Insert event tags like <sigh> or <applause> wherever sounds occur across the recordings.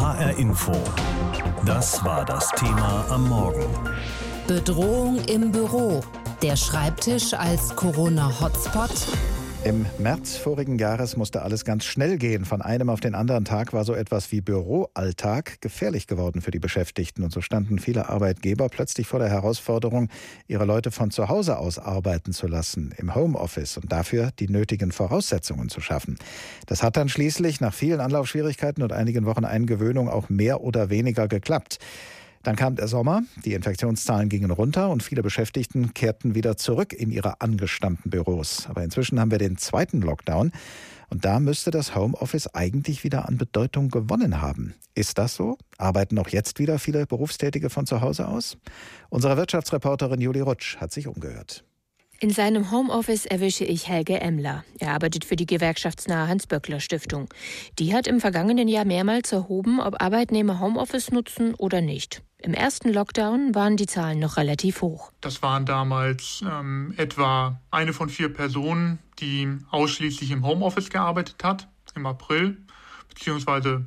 HR Info. Das war das Thema am Morgen. Bedrohung im Büro. Der Schreibtisch als Corona-Hotspot. Im März vorigen Jahres musste alles ganz schnell gehen. Von einem auf den anderen Tag war so etwas wie Büroalltag gefährlich geworden für die Beschäftigten. Und so standen viele Arbeitgeber plötzlich vor der Herausforderung, ihre Leute von zu Hause aus arbeiten zu lassen, im Homeoffice und dafür die nötigen Voraussetzungen zu schaffen. Das hat dann schließlich nach vielen Anlaufschwierigkeiten und einigen Wochen Eingewöhnung auch mehr oder weniger geklappt. Dann kam der Sommer, die Infektionszahlen gingen runter und viele Beschäftigten kehrten wieder zurück in ihre angestammten Büros. Aber inzwischen haben wir den zweiten Lockdown und da müsste das Homeoffice eigentlich wieder an Bedeutung gewonnen haben. Ist das so? Arbeiten auch jetzt wieder viele Berufstätige von zu Hause aus? Unsere Wirtschaftsreporterin Juli Rutsch hat sich umgehört. In seinem Homeoffice erwische ich Helge Emler. Er arbeitet für die gewerkschaftsnahe Hans-Böckler-Stiftung. Die hat im vergangenen Jahr mehrmals erhoben, ob Arbeitnehmer Homeoffice nutzen oder nicht. Im ersten Lockdown waren die Zahlen noch relativ hoch. Das waren damals ähm, etwa eine von vier Personen, die ausschließlich im Homeoffice gearbeitet hat im April, beziehungsweise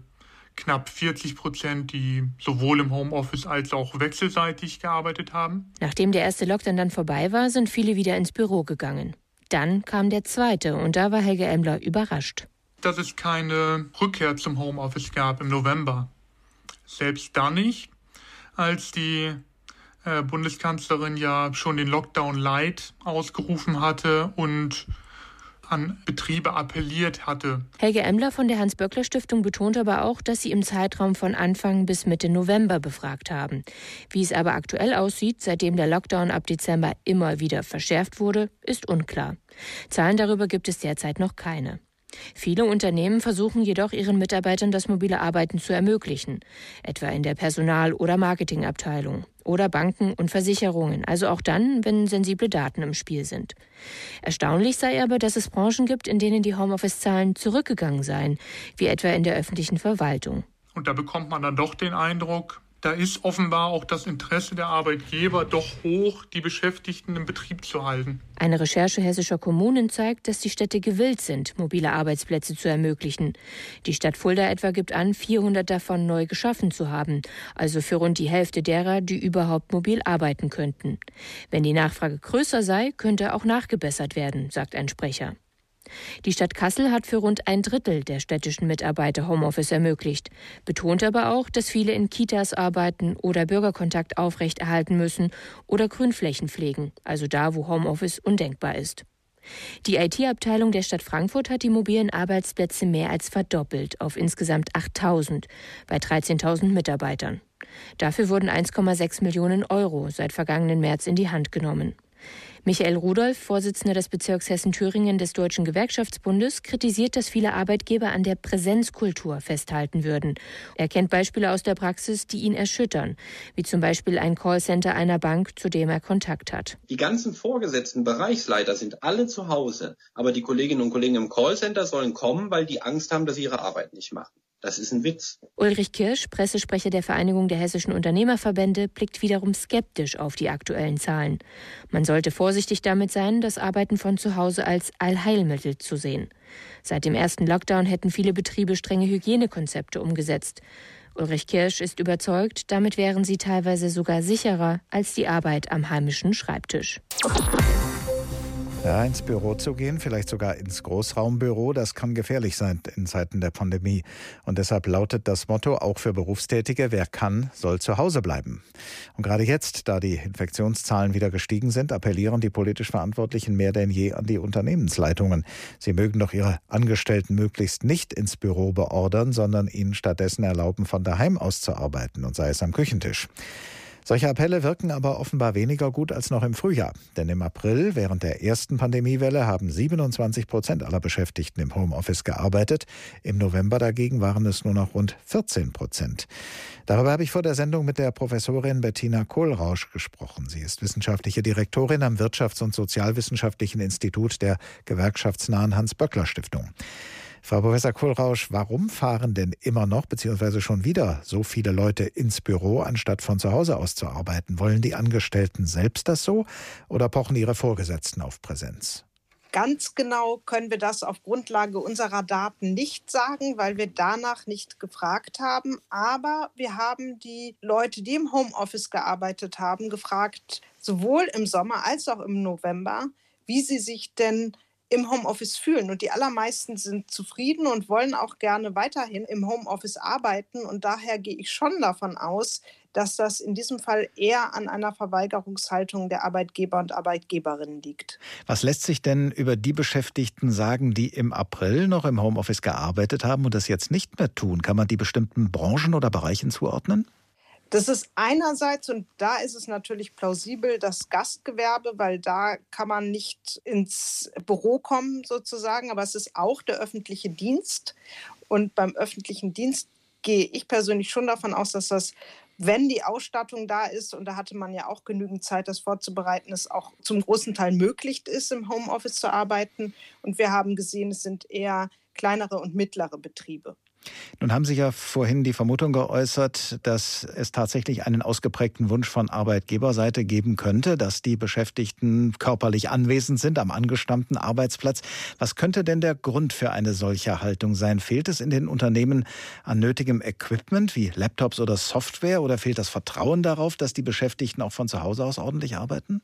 knapp 40 Prozent, die sowohl im Homeoffice als auch wechselseitig gearbeitet haben. Nachdem der erste Lockdown dann vorbei war, sind viele wieder ins Büro gegangen. Dann kam der zweite und da war Helge Emler überrascht. Dass es keine Rückkehr zum Homeoffice gab im November. Selbst dann nicht, als die äh, Bundeskanzlerin ja schon den Lockdown Light ausgerufen hatte und an Betriebe appelliert hatte. Helge Emler von der Hans-Böckler-Stiftung betont aber auch, dass sie im Zeitraum von Anfang bis Mitte November befragt haben. Wie es aber aktuell aussieht, seitdem der Lockdown ab Dezember immer wieder verschärft wurde, ist unklar. Zahlen darüber gibt es derzeit noch keine. Viele Unternehmen versuchen jedoch ihren Mitarbeitern das mobile Arbeiten zu ermöglichen, etwa in der Personal- oder Marketingabteilung oder Banken und Versicherungen, also auch dann, wenn sensible Daten im Spiel sind. Erstaunlich sei aber, dass es Branchen gibt, in denen die Homeoffice-Zahlen zurückgegangen seien, wie etwa in der öffentlichen Verwaltung. Und da bekommt man dann doch den Eindruck, da ist offenbar auch das Interesse der Arbeitgeber doch hoch, die Beschäftigten im Betrieb zu halten. Eine Recherche hessischer Kommunen zeigt, dass die Städte gewillt sind, mobile Arbeitsplätze zu ermöglichen. Die Stadt Fulda etwa gibt an, 400 davon neu geschaffen zu haben, also für rund die Hälfte derer, die überhaupt mobil arbeiten könnten. Wenn die Nachfrage größer sei, könnte auch nachgebessert werden, sagt ein Sprecher. Die Stadt Kassel hat für rund ein Drittel der städtischen Mitarbeiter Homeoffice ermöglicht, betont aber auch, dass viele in Kitas arbeiten oder Bürgerkontakt aufrechterhalten müssen oder Grünflächen pflegen, also da, wo Homeoffice undenkbar ist. Die IT-Abteilung der Stadt Frankfurt hat die mobilen Arbeitsplätze mehr als verdoppelt auf insgesamt 8000 bei 13.000 Mitarbeitern. Dafür wurden 1,6 Millionen Euro seit vergangenen März in die Hand genommen. Michael Rudolph, Vorsitzender des Bezirks Hessen-Thüringen des Deutschen Gewerkschaftsbundes, kritisiert, dass viele Arbeitgeber an der Präsenzkultur festhalten würden. Er kennt Beispiele aus der Praxis, die ihn erschüttern, wie zum Beispiel ein Callcenter einer Bank, zu dem er Kontakt hat. Die ganzen vorgesetzten Bereichsleiter sind alle zu Hause, aber die Kolleginnen und Kollegen im Callcenter sollen kommen, weil die Angst haben, dass sie ihre Arbeit nicht machen. Das ist ein Witz. Ulrich Kirsch, Pressesprecher der Vereinigung der hessischen Unternehmerverbände, blickt wiederum skeptisch auf die aktuellen Zahlen. Man sollte vorsichtig damit sein, das Arbeiten von zu Hause als Allheilmittel zu sehen. Seit dem ersten Lockdown hätten viele Betriebe strenge Hygienekonzepte umgesetzt. Ulrich Kirsch ist überzeugt, damit wären sie teilweise sogar sicherer als die Arbeit am heimischen Schreibtisch. Ja, ins Büro zu gehen, vielleicht sogar ins Großraumbüro, das kann gefährlich sein in Zeiten der Pandemie. Und deshalb lautet das Motto auch für Berufstätige, wer kann, soll zu Hause bleiben. Und gerade jetzt, da die Infektionszahlen wieder gestiegen sind, appellieren die politisch Verantwortlichen mehr denn je an die Unternehmensleitungen. Sie mögen doch ihre Angestellten möglichst nicht ins Büro beordern, sondern ihnen stattdessen erlauben, von daheim aus zu arbeiten und sei es am Küchentisch. Solche Appelle wirken aber offenbar weniger gut als noch im Frühjahr. Denn im April, während der ersten Pandemiewelle, haben 27 Prozent aller Beschäftigten im Homeoffice gearbeitet. Im November dagegen waren es nur noch rund 14 Prozent. Darüber habe ich vor der Sendung mit der Professorin Bettina Kohlrausch gesprochen. Sie ist wissenschaftliche Direktorin am Wirtschafts- und Sozialwissenschaftlichen Institut der gewerkschaftsnahen Hans-Böckler-Stiftung. Frau Professor Kohlrausch, warum fahren denn immer noch beziehungsweise schon wieder so viele Leute ins Büro, anstatt von zu Hause aus zu arbeiten? Wollen die Angestellten selbst das so oder pochen ihre Vorgesetzten auf Präsenz? Ganz genau können wir das auf Grundlage unserer Daten nicht sagen, weil wir danach nicht gefragt haben. Aber wir haben die Leute, die im Homeoffice gearbeitet haben, gefragt, sowohl im Sommer als auch im November, wie sie sich denn im Homeoffice fühlen. Und die allermeisten sind zufrieden und wollen auch gerne weiterhin im Homeoffice arbeiten. Und daher gehe ich schon davon aus, dass das in diesem Fall eher an einer Verweigerungshaltung der Arbeitgeber und Arbeitgeberinnen liegt. Was lässt sich denn über die Beschäftigten sagen, die im April noch im Homeoffice gearbeitet haben und das jetzt nicht mehr tun? Kann man die bestimmten Branchen oder Bereichen zuordnen? Das ist einerseits, und da ist es natürlich plausibel, das Gastgewerbe, weil da kann man nicht ins Büro kommen sozusagen, aber es ist auch der öffentliche Dienst. Und beim öffentlichen Dienst gehe ich persönlich schon davon aus, dass das, wenn die Ausstattung da ist, und da hatte man ja auch genügend Zeit, das vorzubereiten, es auch zum großen Teil möglich ist, im Homeoffice zu arbeiten. Und wir haben gesehen, es sind eher kleinere und mittlere Betriebe. Nun haben Sie ja vorhin die Vermutung geäußert, dass es tatsächlich einen ausgeprägten Wunsch von Arbeitgeberseite geben könnte, dass die Beschäftigten körperlich anwesend sind am angestammten Arbeitsplatz. Was könnte denn der Grund für eine solche Haltung sein? Fehlt es in den Unternehmen an nötigem Equipment wie Laptops oder Software oder fehlt das Vertrauen darauf, dass die Beschäftigten auch von zu Hause aus ordentlich arbeiten?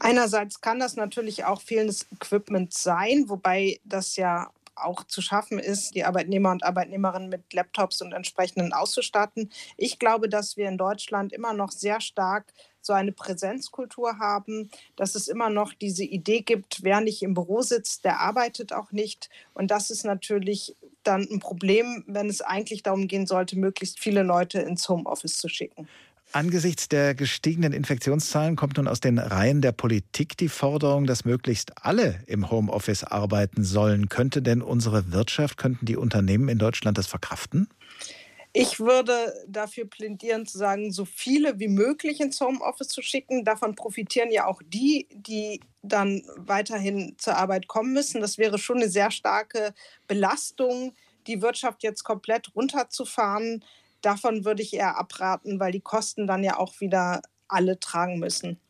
Einerseits kann das natürlich auch fehlendes Equipment sein, wobei das ja auch zu schaffen ist, die Arbeitnehmer und Arbeitnehmerinnen mit Laptops und entsprechenden auszustatten. Ich glaube, dass wir in Deutschland immer noch sehr stark so eine Präsenzkultur haben, dass es immer noch diese Idee gibt, wer nicht im Büro sitzt, der arbeitet auch nicht. Und das ist natürlich dann ein Problem, wenn es eigentlich darum gehen sollte, möglichst viele Leute ins Homeoffice zu schicken. Angesichts der gestiegenen Infektionszahlen kommt nun aus den Reihen der Politik die Forderung, dass möglichst alle im Homeoffice arbeiten sollen. Könnte denn unsere Wirtschaft, könnten die Unternehmen in Deutschland das verkraften? Ich würde dafür plädieren zu sagen, so viele wie möglich ins Homeoffice zu schicken. Davon profitieren ja auch die, die dann weiterhin zur Arbeit kommen müssen. Das wäre schon eine sehr starke Belastung, die Wirtschaft jetzt komplett runterzufahren davon würde ich eher abraten, weil die Kosten dann ja auch wieder alle tragen müssen.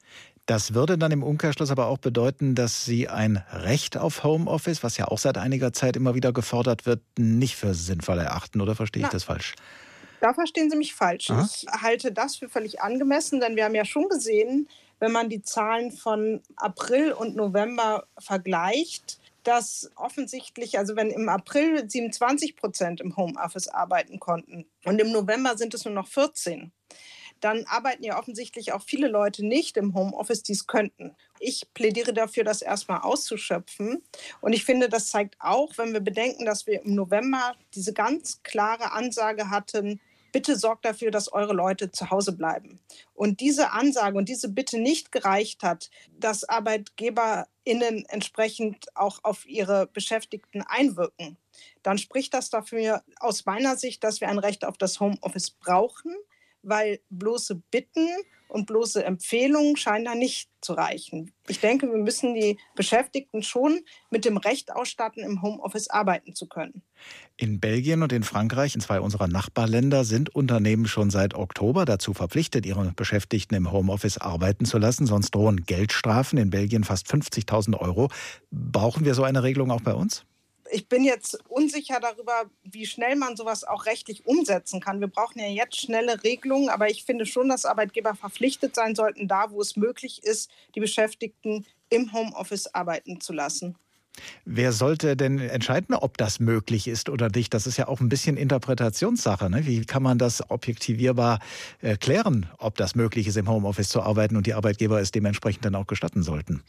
Das würde dann im Umkehrschluss aber auch bedeuten, dass Sie ein Recht auf Homeoffice, was ja auch seit einiger Zeit immer wieder gefordert wird, nicht für sinnvoll erachten. Oder verstehe ich Na, das falsch? Da verstehen Sie mich falsch. Aha. Ich halte das für völlig angemessen, denn wir haben ja schon gesehen, wenn man die Zahlen von April und November vergleicht, dass offensichtlich, also wenn im April 27 Prozent im Homeoffice arbeiten konnten und im November sind es nur noch 14, dann arbeiten ja offensichtlich auch viele Leute nicht im Homeoffice, die es könnten. Ich plädiere dafür, das erstmal auszuschöpfen. Und ich finde, das zeigt auch, wenn wir bedenken, dass wir im November diese ganz klare Ansage hatten, bitte sorgt dafür, dass eure Leute zu Hause bleiben. Und diese Ansage und diese Bitte nicht gereicht hat, dass ArbeitgeberInnen entsprechend auch auf ihre Beschäftigten einwirken, dann spricht das dafür aus meiner Sicht, dass wir ein Recht auf das Homeoffice brauchen, weil bloße Bitten und bloße Empfehlungen scheinen da nicht zu reichen. Ich denke, wir müssen die Beschäftigten schon mit dem Recht ausstatten, im Homeoffice arbeiten zu können. In Belgien und in Frankreich, in zwei unserer Nachbarländer, sind Unternehmen schon seit Oktober dazu verpflichtet, ihre Beschäftigten im Homeoffice arbeiten zu lassen. Sonst drohen Geldstrafen, in Belgien fast 50.000 Euro. Brauchen wir so eine Regelung auch bei uns? Ich bin jetzt unsicher darüber, wie schnell man sowas auch rechtlich umsetzen kann. Wir brauchen ja jetzt schnelle Regelungen, aber ich finde schon, dass Arbeitgeber verpflichtet sein sollten, da wo es möglich ist, die Beschäftigten im Homeoffice arbeiten zu lassen. Wer sollte denn entscheiden, ob das möglich ist oder nicht? Das ist ja auch ein bisschen Interpretationssache. Ne? Wie kann man das objektivierbar äh, klären, ob das möglich ist, im Homeoffice zu arbeiten und die Arbeitgeber es dementsprechend dann auch gestatten sollten?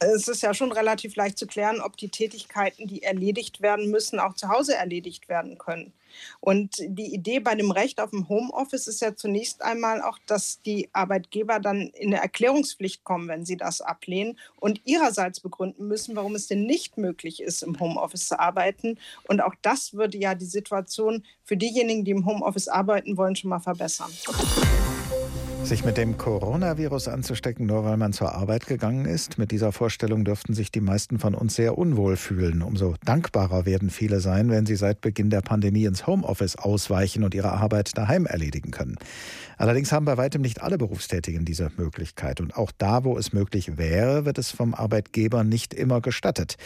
Es ist ja schon relativ leicht zu klären, ob die Tätigkeiten, die erledigt werden müssen, auch zu Hause erledigt werden können. Und die Idee bei dem Recht auf ein Homeoffice ist ja zunächst einmal auch, dass die Arbeitgeber dann in eine Erklärungspflicht kommen, wenn sie das ablehnen und ihrerseits begründen müssen, warum es denn nicht möglich ist, im Homeoffice zu arbeiten. Und auch das würde ja die Situation für diejenigen, die im Homeoffice arbeiten wollen, schon mal verbessern. Sich mit dem Coronavirus anzustecken, nur weil man zur Arbeit gegangen ist, mit dieser Vorstellung dürften sich die meisten von uns sehr unwohl fühlen. Umso dankbarer werden viele sein, wenn sie seit Beginn der Pandemie ins Homeoffice ausweichen und ihre Arbeit daheim erledigen können. Allerdings haben bei weitem nicht alle Berufstätigen diese Möglichkeit. Und auch da, wo es möglich wäre, wird es vom Arbeitgeber nicht immer gestattet.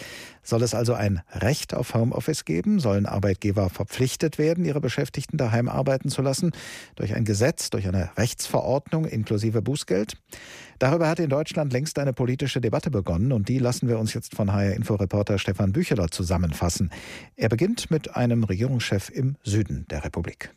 Soll es also ein Recht auf Homeoffice geben? Sollen Arbeitgeber verpflichtet werden, ihre Beschäftigten daheim arbeiten zu lassen? Durch ein Gesetz, durch eine Rechtsverordnung inklusive Bußgeld? Darüber hat in Deutschland längst eine politische Debatte begonnen und die lassen wir uns jetzt von HR Info-Reporter Stefan Bücheler zusammenfassen. Er beginnt mit einem Regierungschef im Süden der Republik.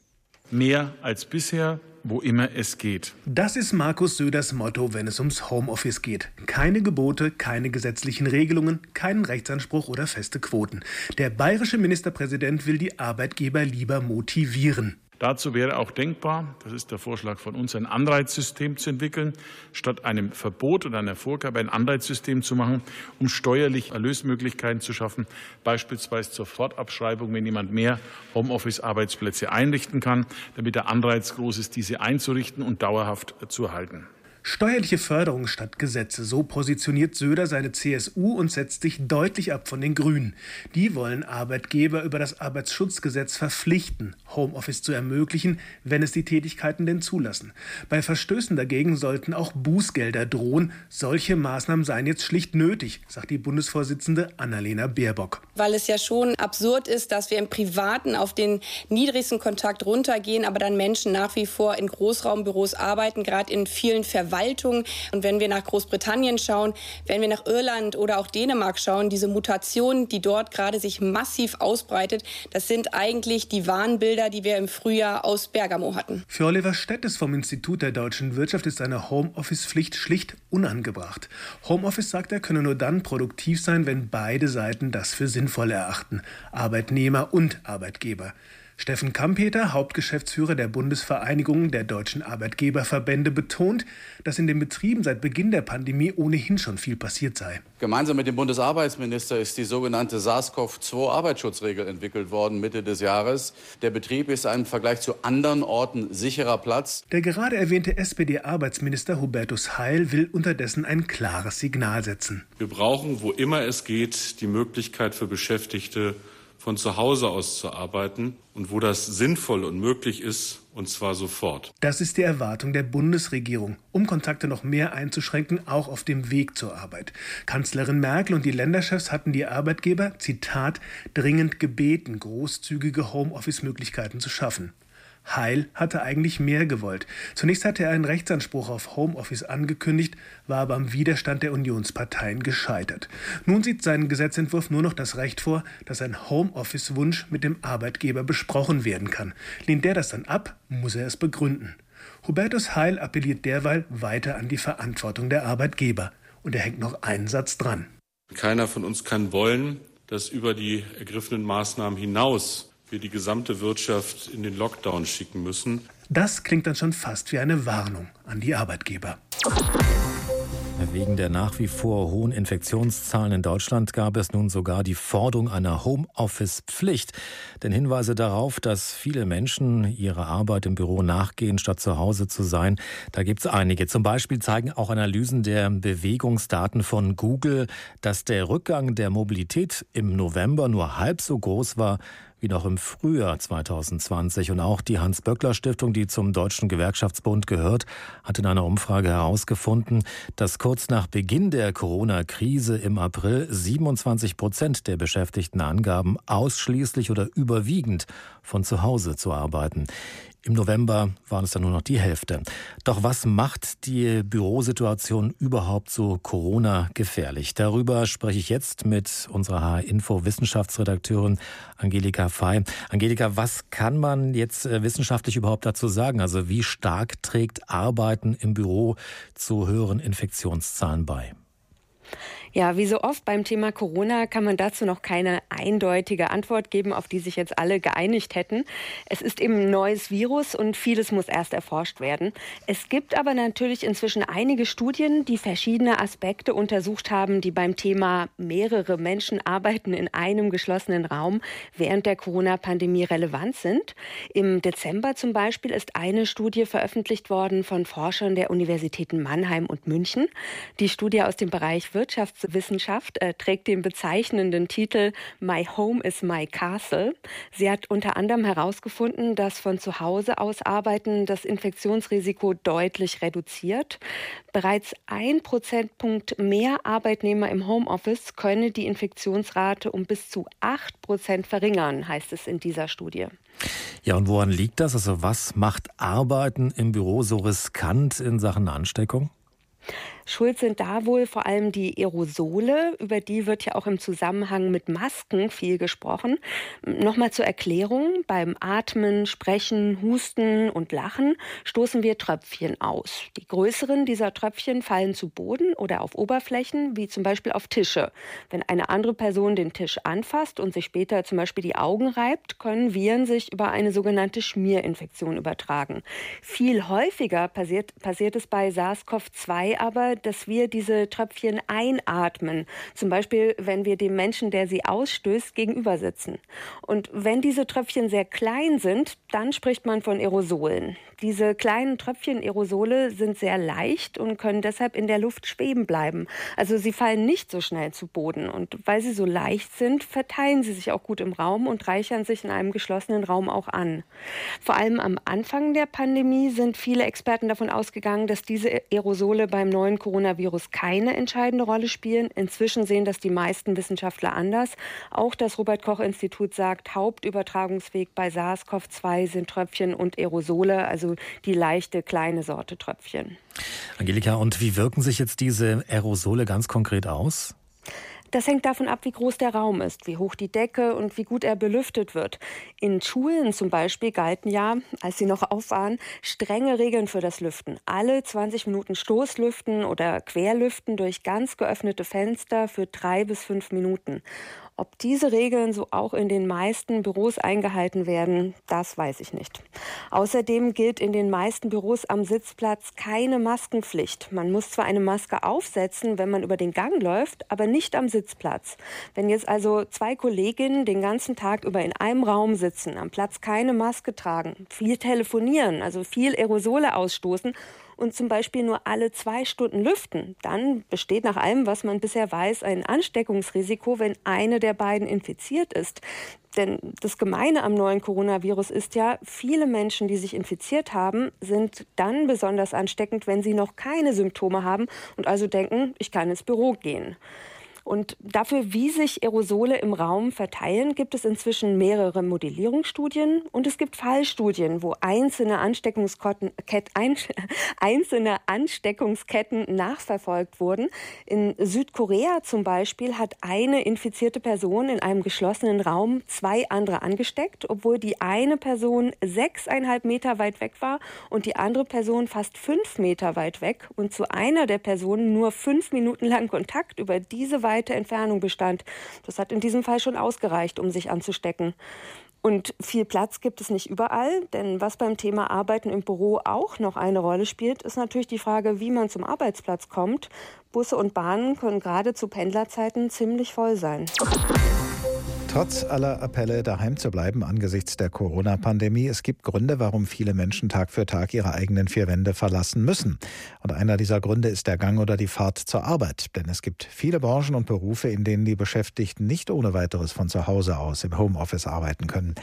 Mehr als bisher wo immer es geht. Das ist Markus Söders Motto, wenn es ums Homeoffice geht. Keine Gebote, keine gesetzlichen Regelungen, keinen Rechtsanspruch oder feste Quoten. Der bayerische Ministerpräsident will die Arbeitgeber lieber motivieren. Dazu wäre auch denkbar, das ist der Vorschlag von uns, ein Anreizsystem zu entwickeln, statt einem Verbot oder einer Vorgabe ein Anreizsystem zu machen, um steuerlich Erlösmöglichkeiten zu schaffen, beispielsweise zur Fortabschreibung, wenn jemand mehr Homeoffice-Arbeitsplätze einrichten kann, damit der Anreiz groß ist, diese einzurichten und dauerhaft zu erhalten. Steuerliche Förderung statt Gesetze, so positioniert Söder seine CSU und setzt sich deutlich ab von den Grünen. Die wollen Arbeitgeber über das Arbeitsschutzgesetz verpflichten, Homeoffice zu ermöglichen, wenn es die Tätigkeiten denn zulassen. Bei Verstößen dagegen sollten auch Bußgelder drohen. Solche Maßnahmen seien jetzt schlicht nötig, sagt die Bundesvorsitzende Annalena Baerbock. Weil es ja schon absurd ist, dass wir im Privaten auf den niedrigsten Kontakt runtergehen, aber dann Menschen nach wie vor in Großraumbüros arbeiten, gerade in vielen Verwaltungen Verwaltung. Und wenn wir nach Großbritannien schauen, wenn wir nach Irland oder auch Dänemark schauen, diese Mutation, die dort gerade sich massiv ausbreitet, das sind eigentlich die Warnbilder, die wir im Frühjahr aus Bergamo hatten. Für Oliver Stettes vom Institut der deutschen Wirtschaft ist eine Homeoffice-Pflicht schlicht unangebracht. Homeoffice, sagt er, könne nur dann produktiv sein, wenn beide Seiten das für sinnvoll erachten, Arbeitnehmer und Arbeitgeber. Steffen Kampeter, Hauptgeschäftsführer der Bundesvereinigung der deutschen Arbeitgeberverbände, betont, dass in den Betrieben seit Beginn der Pandemie ohnehin schon viel passiert sei. Gemeinsam mit dem Bundesarbeitsminister ist die sogenannte SARS-CoV-2-Arbeitsschutzregel entwickelt worden Mitte des Jahres. Der Betrieb ist ein im Vergleich zu anderen Orten sicherer Platz. Der gerade erwähnte SPD-Arbeitsminister Hubertus Heil will unterdessen ein klares Signal setzen. Wir brauchen, wo immer es geht, die Möglichkeit für Beschäftigte, von zu Hause aus zu arbeiten und wo das sinnvoll und möglich ist, und zwar sofort. Das ist die Erwartung der Bundesregierung, um Kontakte noch mehr einzuschränken, auch auf dem Weg zur Arbeit. Kanzlerin Merkel und die Länderchefs hatten die Arbeitgeber, Zitat, dringend gebeten, großzügige Homeoffice-Möglichkeiten zu schaffen. Heil hatte eigentlich mehr gewollt. Zunächst hatte er einen Rechtsanspruch auf Homeoffice angekündigt, war aber am Widerstand der Unionsparteien gescheitert. Nun sieht sein Gesetzentwurf nur noch das Recht vor, dass ein Homeoffice-Wunsch mit dem Arbeitgeber besprochen werden kann. Lehnt der das dann ab, muss er es begründen. Hubertus Heil appelliert derweil weiter an die Verantwortung der Arbeitgeber. Und er hängt noch einen Satz dran. Keiner von uns kann wollen, dass über die ergriffenen Maßnahmen hinaus wir die gesamte Wirtschaft in den Lockdown schicken müssen. Das klingt dann schon fast wie eine Warnung an die Arbeitgeber. Wegen der nach wie vor hohen Infektionszahlen in Deutschland gab es nun sogar die Forderung einer Homeoffice-Pflicht. Denn Hinweise darauf, dass viele Menschen ihrer Arbeit im Büro nachgehen, statt zu Hause zu sein, da gibt es einige. Zum Beispiel zeigen auch Analysen der Bewegungsdaten von Google, dass der Rückgang der Mobilität im November nur halb so groß war wie noch im Frühjahr 2020. Und auch die Hans-Böckler-Stiftung, die zum Deutschen Gewerkschaftsbund gehört, hat in einer Umfrage herausgefunden, dass kurz nach Beginn der Corona-Krise im April 27 Prozent der Beschäftigten angaben, ausschließlich oder überwiegend von zu Hause zu arbeiten. Im November waren es dann nur noch die Hälfte. Doch was macht die Bürosituation überhaupt so Corona gefährlich? Darüber spreche ich jetzt mit unserer H-Info Wissenschaftsredakteurin Angelika Fey. Angelika, was kann man jetzt äh, wissenschaftlich überhaupt dazu sagen? Also wie stark trägt Arbeiten im Büro zu höheren Infektionszahlen bei? Ja, wie so oft beim Thema Corona kann man dazu noch keine eindeutige Antwort geben, auf die sich jetzt alle geeinigt hätten. Es ist eben ein neues Virus und vieles muss erst erforscht werden. Es gibt aber natürlich inzwischen einige Studien, die verschiedene Aspekte untersucht haben, die beim Thema mehrere Menschen arbeiten in einem geschlossenen Raum während der Corona-Pandemie relevant sind. Im Dezember zum Beispiel ist eine Studie veröffentlicht worden von Forschern der Universitäten Mannheim und München. Die Studie aus dem Bereich Wirtschafts Wissenschaft äh, trägt den bezeichnenden Titel My Home is My Castle. Sie hat unter anderem herausgefunden, dass von zu Hause aus Arbeiten das Infektionsrisiko deutlich reduziert. Bereits ein Prozentpunkt mehr Arbeitnehmer im Homeoffice könne die Infektionsrate um bis zu acht Prozent verringern, heißt es in dieser Studie. Ja, und woran liegt das? Also was macht Arbeiten im Büro so riskant in Sachen Ansteckung? Schuld sind da wohl vor allem die Aerosole, über die wird ja auch im Zusammenhang mit Masken viel gesprochen. Nochmal zur Erklärung, beim Atmen, Sprechen, Husten und Lachen stoßen wir Tröpfchen aus. Die größeren dieser Tröpfchen fallen zu Boden oder auf Oberflächen, wie zum Beispiel auf Tische. Wenn eine andere Person den Tisch anfasst und sich später zum Beispiel die Augen reibt, können Viren sich über eine sogenannte Schmierinfektion übertragen. Viel häufiger passiert, passiert es bei SARS-CoV-2 aber, dass wir diese Tröpfchen einatmen. Zum Beispiel, wenn wir dem Menschen, der sie ausstößt, gegenüber sitzen. Und wenn diese Tröpfchen sehr klein sind, dann spricht man von Aerosolen. Diese kleinen Tröpfchen Aerosole sind sehr leicht und können deshalb in der Luft schweben bleiben. Also sie fallen nicht so schnell zu Boden. Und weil sie so leicht sind, verteilen sie sich auch gut im Raum und reichern sich in einem geschlossenen Raum auch an. Vor allem am Anfang der Pandemie sind viele Experten davon ausgegangen, dass diese Aerosole beim neuen Coronavirus keine entscheidende Rolle spielen. Inzwischen sehen das die meisten Wissenschaftler anders. Auch das Robert Koch Institut sagt, Hauptübertragungsweg bei SARS-CoV-2 sind Tröpfchen und Aerosole, also die leichte kleine Sorte Tröpfchen. Angelika, und wie wirken sich jetzt diese Aerosole ganz konkret aus? Das hängt davon ab, wie groß der Raum ist, wie hoch die Decke und wie gut er belüftet wird. In Schulen zum Beispiel galten ja, als sie noch auf waren, strenge Regeln für das Lüften. Alle 20 Minuten Stoßlüften oder Querlüften durch ganz geöffnete Fenster für drei bis fünf Minuten. Ob diese Regeln so auch in den meisten Büros eingehalten werden, das weiß ich nicht. Außerdem gilt in den meisten Büros am Sitzplatz keine Maskenpflicht. Man muss zwar eine Maske aufsetzen, wenn man über den Gang läuft, aber nicht am Sitzplatz. Wenn jetzt also zwei Kolleginnen den ganzen Tag über in einem Raum sitzen, am Platz keine Maske tragen, viel telefonieren, also viel Aerosole ausstoßen und zum Beispiel nur alle zwei Stunden lüften, dann besteht nach allem, was man bisher weiß, ein Ansteckungsrisiko, wenn eine der beiden infiziert ist. Denn das Gemeine am neuen Coronavirus ist ja, viele Menschen, die sich infiziert haben, sind dann besonders ansteckend, wenn sie noch keine Symptome haben und also denken, ich kann ins Büro gehen. Und dafür, wie sich Aerosole im Raum verteilen, gibt es inzwischen mehrere Modellierungsstudien und es gibt Fallstudien, wo einzelne Ansteckungsketten, <laughs> einzelne Ansteckungsketten nachverfolgt wurden. In Südkorea zum Beispiel hat eine infizierte Person in einem geschlossenen Raum zwei andere angesteckt, obwohl die eine Person sechseinhalb Meter weit weg war und die andere Person fast fünf Meter weit weg und zu einer der Personen nur fünf Minuten lang Kontakt über diese Weise weite Entfernung bestand. Das hat in diesem Fall schon ausgereicht, um sich anzustecken. Und viel Platz gibt es nicht überall, denn was beim Thema Arbeiten im Büro auch noch eine Rolle spielt, ist natürlich die Frage, wie man zum Arbeitsplatz kommt. Busse und Bahnen können gerade zu Pendlerzeiten ziemlich voll sein. Trotz aller Appelle, daheim zu bleiben angesichts der Corona-Pandemie, es gibt Gründe, warum viele Menschen Tag für Tag ihre eigenen vier Wände verlassen müssen. Und einer dieser Gründe ist der Gang oder die Fahrt zur Arbeit. Denn es gibt viele Branchen und Berufe, in denen die Beschäftigten nicht ohne weiteres von zu Hause aus im Homeoffice arbeiten können.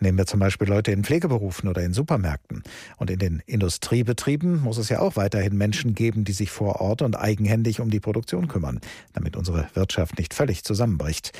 Nehmen wir zum Beispiel Leute in Pflegeberufen oder in Supermärkten. Und in den Industriebetrieben muss es ja auch weiterhin Menschen geben, die sich vor Ort und eigenhändig um die Produktion kümmern, damit unsere Wirtschaft nicht völlig zusammenbricht.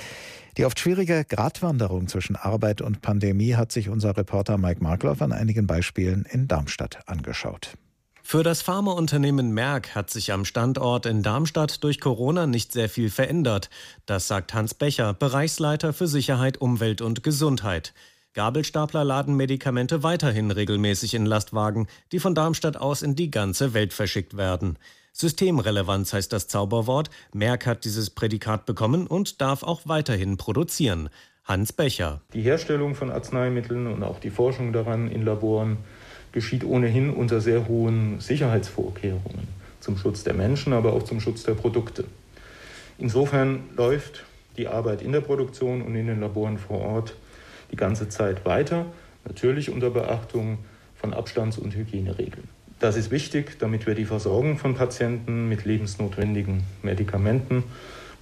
Die oft schwierige Gratwanderung zwischen Arbeit und Pandemie hat sich unser Reporter Mike Markloff an einigen Beispielen in Darmstadt angeschaut. Für das Pharmaunternehmen Merck hat sich am Standort in Darmstadt durch Corona nicht sehr viel verändert. Das sagt Hans Becher, Bereichsleiter für Sicherheit, Umwelt und Gesundheit. Gabelstapler laden Medikamente weiterhin regelmäßig in Lastwagen, die von Darmstadt aus in die ganze Welt verschickt werden. Systemrelevanz heißt das Zauberwort. Merck hat dieses Prädikat bekommen und darf auch weiterhin produzieren. Hans Becher. Die Herstellung von Arzneimitteln und auch die Forschung daran in Laboren geschieht ohnehin unter sehr hohen Sicherheitsvorkehrungen zum Schutz der Menschen, aber auch zum Schutz der Produkte. Insofern läuft die Arbeit in der Produktion und in den Laboren vor Ort die ganze Zeit weiter, natürlich unter Beachtung von Abstands- und Hygieneregeln. Das ist wichtig, damit wir die Versorgung von Patienten mit lebensnotwendigen Medikamenten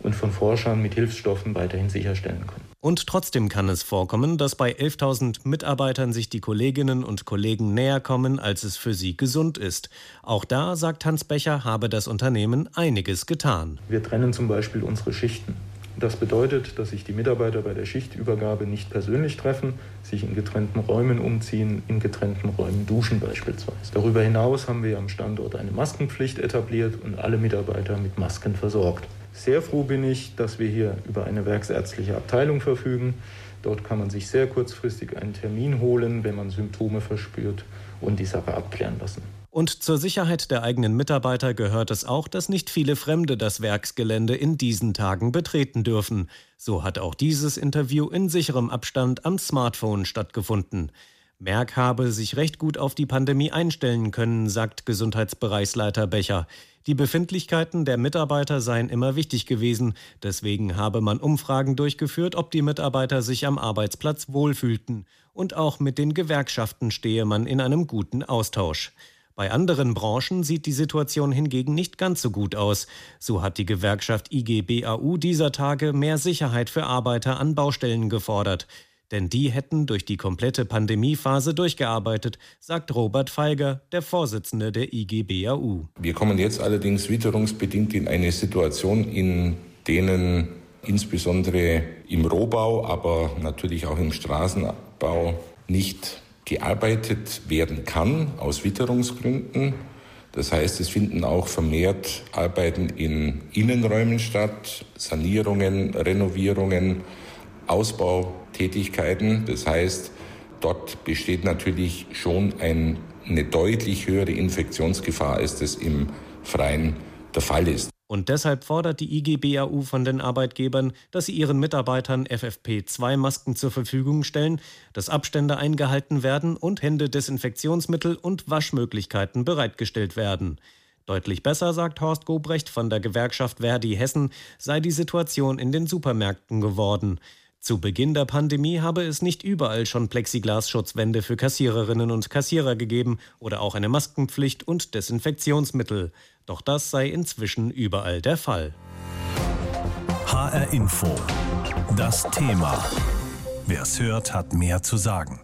und von Forschern mit Hilfsstoffen weiterhin sicherstellen können. Und trotzdem kann es vorkommen, dass bei 11.000 Mitarbeitern sich die Kolleginnen und Kollegen näher kommen, als es für sie gesund ist. Auch da, sagt Hans Becher, habe das Unternehmen einiges getan. Wir trennen zum Beispiel unsere Schichten. Das bedeutet, dass sich die Mitarbeiter bei der Schichtübergabe nicht persönlich treffen, sich in getrennten Räumen umziehen, in getrennten Räumen duschen beispielsweise. Darüber hinaus haben wir am Standort eine Maskenpflicht etabliert und alle Mitarbeiter mit Masken versorgt. Sehr froh bin ich, dass wir hier über eine werksärztliche Abteilung verfügen. Dort kann man sich sehr kurzfristig einen Termin holen, wenn man Symptome verspürt und die Sache abklären lassen. Und zur Sicherheit der eigenen Mitarbeiter gehört es auch, dass nicht viele Fremde das Werksgelände in diesen Tagen betreten dürfen. So hat auch dieses Interview in sicherem Abstand am Smartphone stattgefunden. Merck habe sich recht gut auf die Pandemie einstellen können, sagt Gesundheitsbereichsleiter Becher. Die Befindlichkeiten der Mitarbeiter seien immer wichtig gewesen. Deswegen habe man Umfragen durchgeführt, ob die Mitarbeiter sich am Arbeitsplatz wohlfühlten. Und auch mit den Gewerkschaften stehe man in einem guten Austausch. Bei anderen Branchen sieht die Situation hingegen nicht ganz so gut aus. So hat die Gewerkschaft IGBAU dieser Tage mehr Sicherheit für Arbeiter an Baustellen gefordert. Denn die hätten durch die komplette Pandemiephase durchgearbeitet, sagt Robert Feiger, der Vorsitzende der IGBAU. Wir kommen jetzt allerdings witterungsbedingt in eine Situation, in denen insbesondere im Rohbau, aber natürlich auch im Straßenbau nicht gearbeitet werden kann aus Witterungsgründen. Das heißt, es finden auch vermehrt Arbeiten in Innenräumen statt, Sanierungen, Renovierungen, Ausbautätigkeiten. Das heißt, dort besteht natürlich schon ein, eine deutlich höhere Infektionsgefahr, als das im Freien der Fall ist. Und deshalb fordert die IGBAU von den Arbeitgebern, dass sie ihren Mitarbeitern FFP2-Masken zur Verfügung stellen, dass Abstände eingehalten werden und Händedesinfektionsmittel und Waschmöglichkeiten bereitgestellt werden. Deutlich besser, sagt Horst Gobrecht von der Gewerkschaft Verdi Hessen, sei die Situation in den Supermärkten geworden. Zu Beginn der Pandemie habe es nicht überall schon Plexiglasschutzwände für Kassiererinnen und Kassierer gegeben oder auch eine Maskenpflicht und Desinfektionsmittel. Doch das sei inzwischen überall der Fall. HR Info. Das Thema. Wer es hört, hat mehr zu sagen.